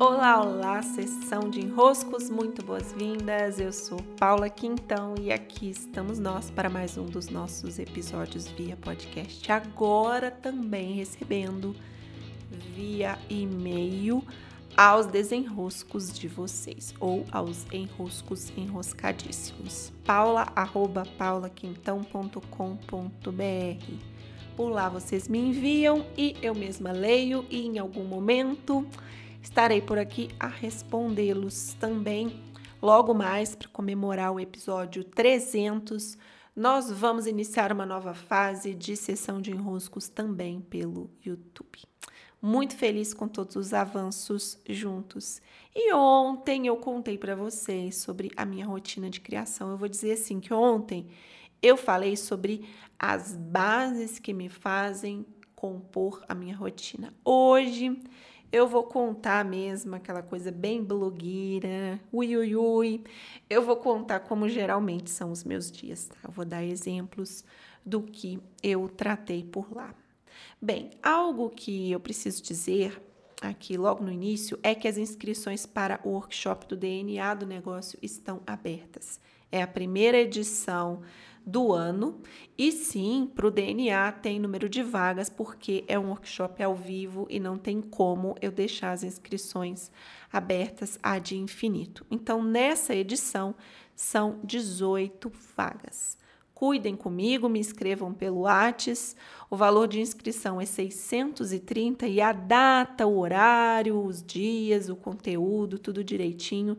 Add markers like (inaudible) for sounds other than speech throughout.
Olá, olá, sessão de enroscos, muito boas-vindas. Eu sou Paula Quintão e aqui estamos nós para mais um dos nossos episódios via podcast. Agora também recebendo via e-mail aos desenroscos de vocês ou aos enroscos enroscadíssimos. paula arroba paulaquintão.com.br Por lá vocês me enviam e eu mesma leio e em algum momento Estarei por aqui a respondê-los também. Logo mais, para comemorar o episódio 300, nós vamos iniciar uma nova fase de sessão de enroscos também pelo YouTube. Muito feliz com todos os avanços juntos. E ontem eu contei para vocês sobre a minha rotina de criação. Eu vou dizer assim que ontem eu falei sobre as bases que me fazem compor a minha rotina. Hoje eu vou contar mesmo aquela coisa bem blogueira, ui, ui, ui. Eu vou contar como geralmente são os meus dias, tá? Eu vou dar exemplos do que eu tratei por lá. Bem, algo que eu preciso dizer aqui logo no início é que as inscrições para o workshop do DNA do negócio estão abertas. É a primeira edição do ano. E sim, para o DNA tem número de vagas, porque é um workshop ao vivo e não tem como eu deixar as inscrições abertas a de infinito. Então, nessa edição, são 18 vagas. Cuidem comigo, me inscrevam pelo Whats. O valor de inscrição é 630 e a data, o horário, os dias, o conteúdo, tudo direitinho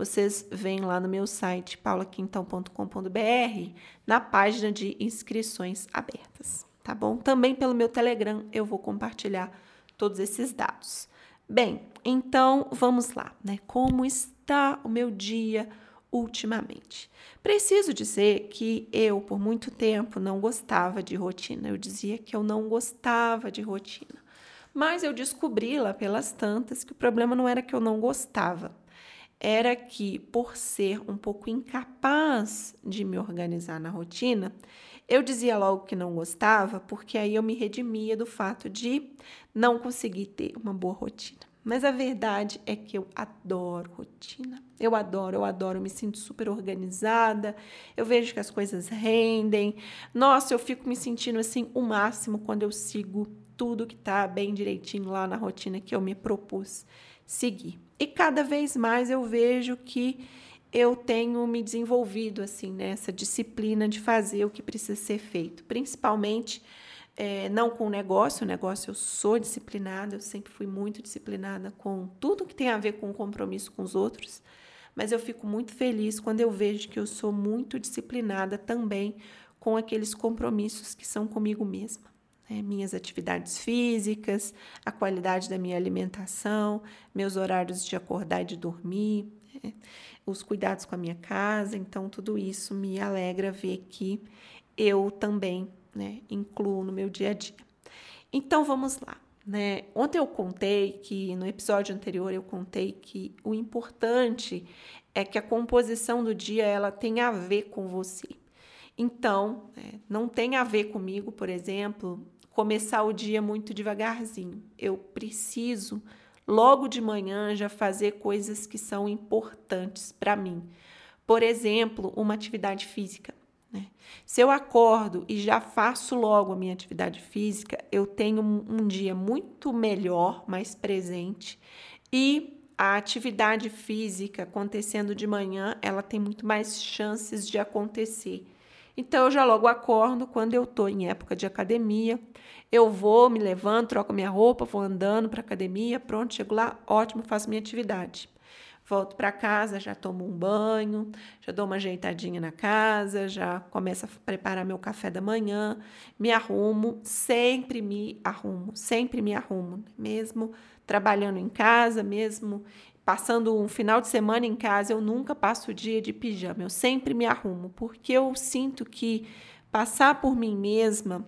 vocês vêm lá no meu site paulaquintão.com.br, na página de inscrições abertas, tá bom? Também pelo meu Telegram eu vou compartilhar todos esses dados. Bem, então vamos lá, né? Como está o meu dia ultimamente? Preciso dizer que eu, por muito tempo, não gostava de rotina. Eu dizia que eu não gostava de rotina. Mas eu descobri lá pelas tantas que o problema não era que eu não gostava, era que, por ser um pouco incapaz de me organizar na rotina, eu dizia logo que não gostava, porque aí eu me redimia do fato de não conseguir ter uma boa rotina. Mas a verdade é que eu adoro rotina. Eu adoro, eu adoro, eu me sinto super organizada. Eu vejo que as coisas rendem. Nossa, eu fico me sentindo assim o máximo quando eu sigo tudo que tá bem direitinho lá na rotina que eu me propus seguir. E cada vez mais eu vejo que eu tenho me desenvolvido assim nessa disciplina de fazer o que precisa ser feito, principalmente é, não com o negócio, o negócio eu sou disciplinada, eu sempre fui muito disciplinada com tudo que tem a ver com o compromisso com os outros, mas eu fico muito feliz quando eu vejo que eu sou muito disciplinada também com aqueles compromissos que são comigo mesma né, minhas atividades físicas, a qualidade da minha alimentação, meus horários de acordar e de dormir, né, os cuidados com a minha casa. Então, tudo isso me alegra ver que eu também né, incluo no meu dia a dia. Então, vamos lá. Né? Ontem eu contei que, no episódio anterior, eu contei que o importante é que a composição do dia ela tem a ver com você. Então, é, não tem a ver comigo, por exemplo, começar o dia muito devagarzinho. Eu preciso, logo de manhã, já fazer coisas que são importantes para mim. Por exemplo, uma atividade física. Né? Se eu acordo e já faço logo a minha atividade física, eu tenho um, um dia muito melhor, mais presente e a atividade física acontecendo de manhã, ela tem muito mais chances de acontecer então eu já logo acordo quando eu estou em época de academia. Eu vou, me levanto, troco minha roupa, vou andando para academia, pronto, chego lá, ótimo, faço minha atividade. Volto para casa, já tomo um banho, já dou uma ajeitadinha na casa, já começo a preparar meu café da manhã, me arrumo, sempre me arrumo, sempre me arrumo, mesmo trabalhando em casa, mesmo passando um final de semana em casa, eu nunca passo o dia de pijama, eu sempre me arrumo, porque eu sinto que passar por mim mesma,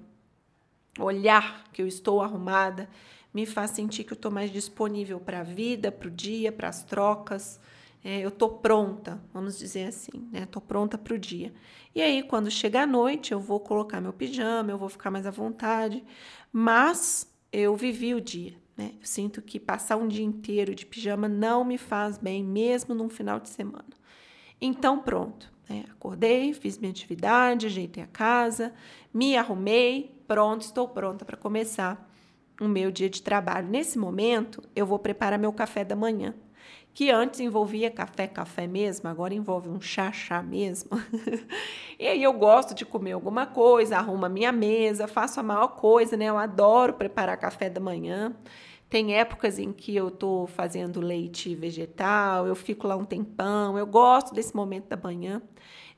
olhar que eu estou arrumada, me faz sentir que eu estou mais disponível para a vida, para o dia, para as trocas. É, eu estou pronta, vamos dizer assim, né? Estou pronta para o dia. E aí, quando chega a noite, eu vou colocar meu pijama, eu vou ficar mais à vontade, mas eu vivi o dia Né? Eu sinto que passar um dia inteiro de pijama não me faz bem, mesmo num final de semana. Então, pronto. Né? Acordei, fiz minha atividade, ajeitei a casa, me arrumei, pronto, estou pronta para começar o meu dia de trabalho. Nesse momento, eu vou preparar meu café da manhã que antes envolvia café, café mesmo, agora envolve um chá, chá mesmo. (laughs) e aí eu gosto de comer alguma coisa, arrumo a minha mesa, faço a maior coisa, né? Eu adoro preparar café da manhã. Tem épocas em que eu estou fazendo leite vegetal, eu fico lá um tempão, eu gosto desse momento da manhã.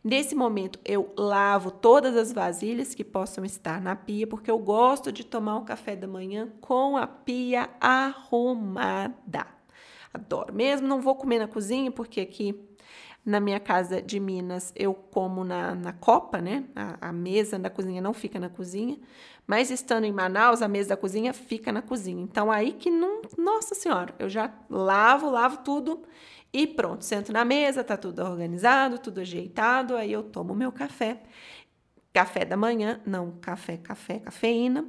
Nesse momento, eu lavo todas as vasilhas que possam estar na pia, porque eu gosto de tomar o café da manhã com a pia arrumada. Adoro. Mesmo não vou comer na cozinha, porque aqui na minha casa de Minas eu como na, na copa, né? A, a, mesa da cozinha não fica na cozinha. Mas estando em Manaus, a mesa da cozinha fica na cozinha. Então aí que não. Nossa Senhora, eu já lavo, lavo tudo e pronto. Sento na mesa, tá tudo organizado, tudo ajeitado. Aí eu tomo meu café. Café da manhã, não café, café, cafeína.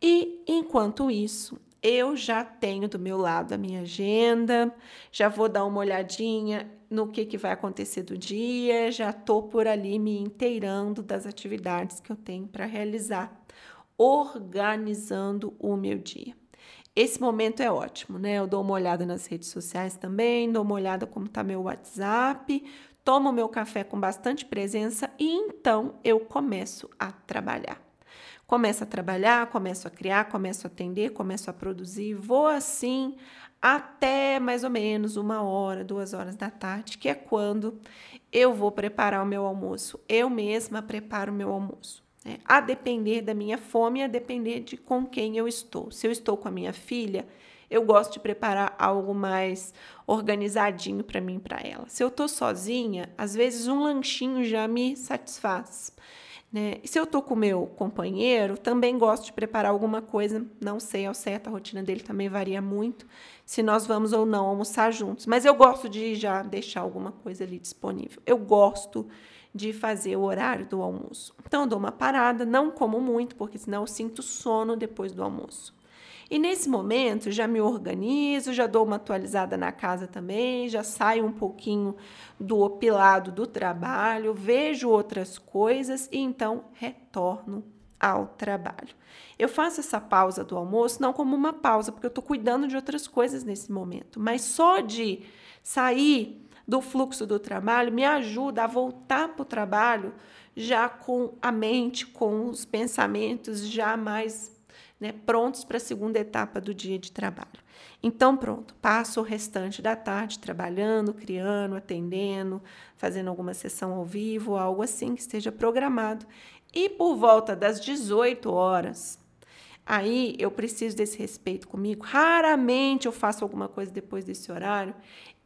E enquanto isso, eu já tenho do meu lado a minha agenda, já vou dar uma olhadinha no que, que vai acontecer do dia, já estou por ali me inteirando das atividades que eu tenho para realizar, organizando o meu dia. Esse momento é ótimo, né? Eu dou uma olhada nas redes sociais também, dou uma olhada como está meu WhatsApp, tomo meu café com bastante presença e então eu começo a trabalhar. Começo a trabalhar, começo a criar, começo a atender, começo a produzir, vou assim até mais ou menos uma hora, duas horas da tarde, que é quando eu vou preparar o meu almoço. Eu mesma preparo o meu almoço. Né? A depender da minha fome, a depender de com quem eu estou. Se eu estou com a minha filha, eu gosto de preparar algo mais organizadinho para mim e para ela. Se eu estou sozinha, às vezes um lanchinho já me satisfaz. Né? E se eu estou com o meu companheiro, também gosto de preparar alguma coisa, não sei ao certo, a rotina dele também varia muito, se nós vamos ou não almoçar juntos. Mas eu gosto de já deixar alguma coisa ali disponível. Eu gosto de fazer o horário do almoço. Então, eu dou uma parada, não como muito, porque senão eu sinto sono depois do almoço. E nesse momento já me organizo, já dou uma atualizada na casa também, já saio um pouquinho do opilado do trabalho, vejo outras coisas e então retorno ao trabalho. Eu faço essa pausa do almoço não como uma pausa, porque eu estou cuidando de outras coisas nesse momento, mas só de sair do fluxo do trabalho me ajuda a voltar para o trabalho já com a mente, com os pensamentos já mais né, prontos para a segunda etapa do dia de trabalho. Então, pronto, passo o restante da tarde trabalhando, criando, atendendo, fazendo alguma sessão ao vivo, algo assim que esteja programado. E por volta das 18 horas, aí eu preciso desse respeito comigo. Raramente eu faço alguma coisa depois desse horário.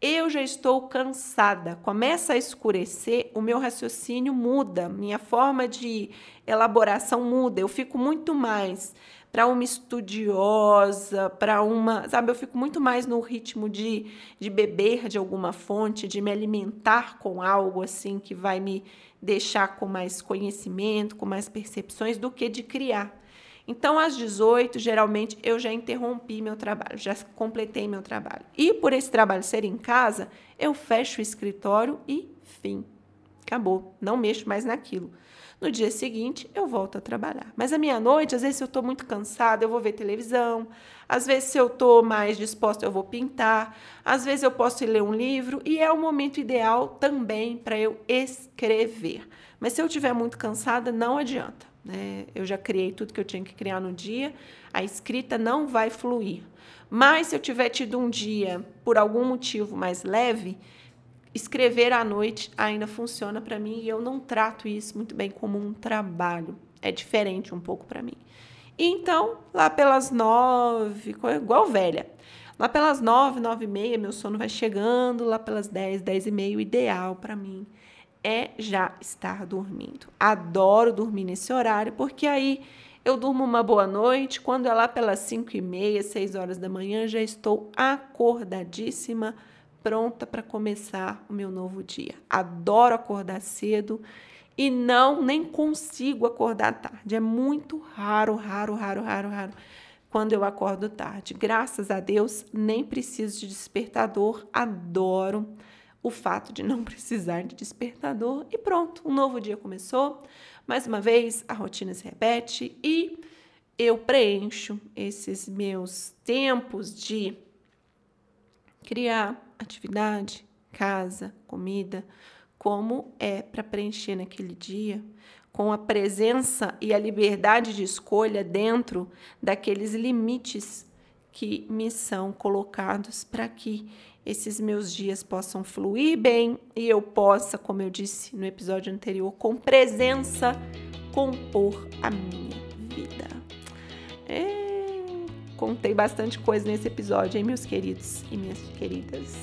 Eu já estou cansada, começa a escurecer, o meu raciocínio muda, minha forma de elaboração muda, eu fico muito mais para uma estudiosa, para uma. Sabe, eu fico muito mais no ritmo de, de beber de alguma fonte, de me alimentar com algo assim que vai me deixar com mais conhecimento, com mais percepções, do que de criar. Então, às 18, geralmente, eu já interrompi meu trabalho, já completei meu trabalho. E por esse trabalho ser em casa, eu fecho o escritório e fim. Acabou. Não mexo mais naquilo. No dia seguinte, eu volto a trabalhar. Mas a minha noite, às vezes, se eu estou muito cansada, eu vou ver televisão. Às vezes, se eu estou mais disposta, eu vou pintar. Às vezes, eu posso ler um livro. E é o momento ideal também para eu escrever. Mas se eu estiver muito cansada, não adianta. Né? Eu já criei tudo que eu tinha que criar no dia. A escrita não vai fluir. Mas se eu tiver tido um dia, por algum motivo mais leve, escrever à noite ainda funciona para mim e eu não trato isso muito bem como um trabalho. É diferente um pouco para mim. Então, lá pelas nove, igual velha, lá pelas nove, nove e meia, meu sono vai chegando, lá pelas dez, dez e meia, o ideal para mim é já estar dormindo. Adoro dormir nesse horário, porque aí eu durmo uma boa noite, quando é lá pelas cinco e meia, seis horas da manhã, já estou acordadíssima, pronta para começar o meu novo dia. Adoro acordar cedo e não nem consigo acordar tarde. É muito raro, raro, raro, raro, raro. quando eu acordo tarde. Graças a Deus, nem preciso de despertador. Adoro o fato de não (laughs) precisar de despertador. E pronto, um novo dia começou. Mais uma vez, a rotina se repete e eu preencho esses meus tempos de criar atividade, casa, comida, como é para preencher naquele dia, com a presença e a liberdade de escolha dentro daqueles limites que me são colocados para que esses meus dias possam fluir bem e eu possa, como eu disse no episódio anterior, com presença compor a minha vida. É, contei bastante coisa nesse episódio, hein, meus queridos e minhas queridas.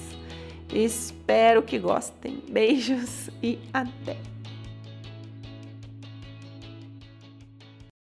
Espero que gostem. Beijos e até!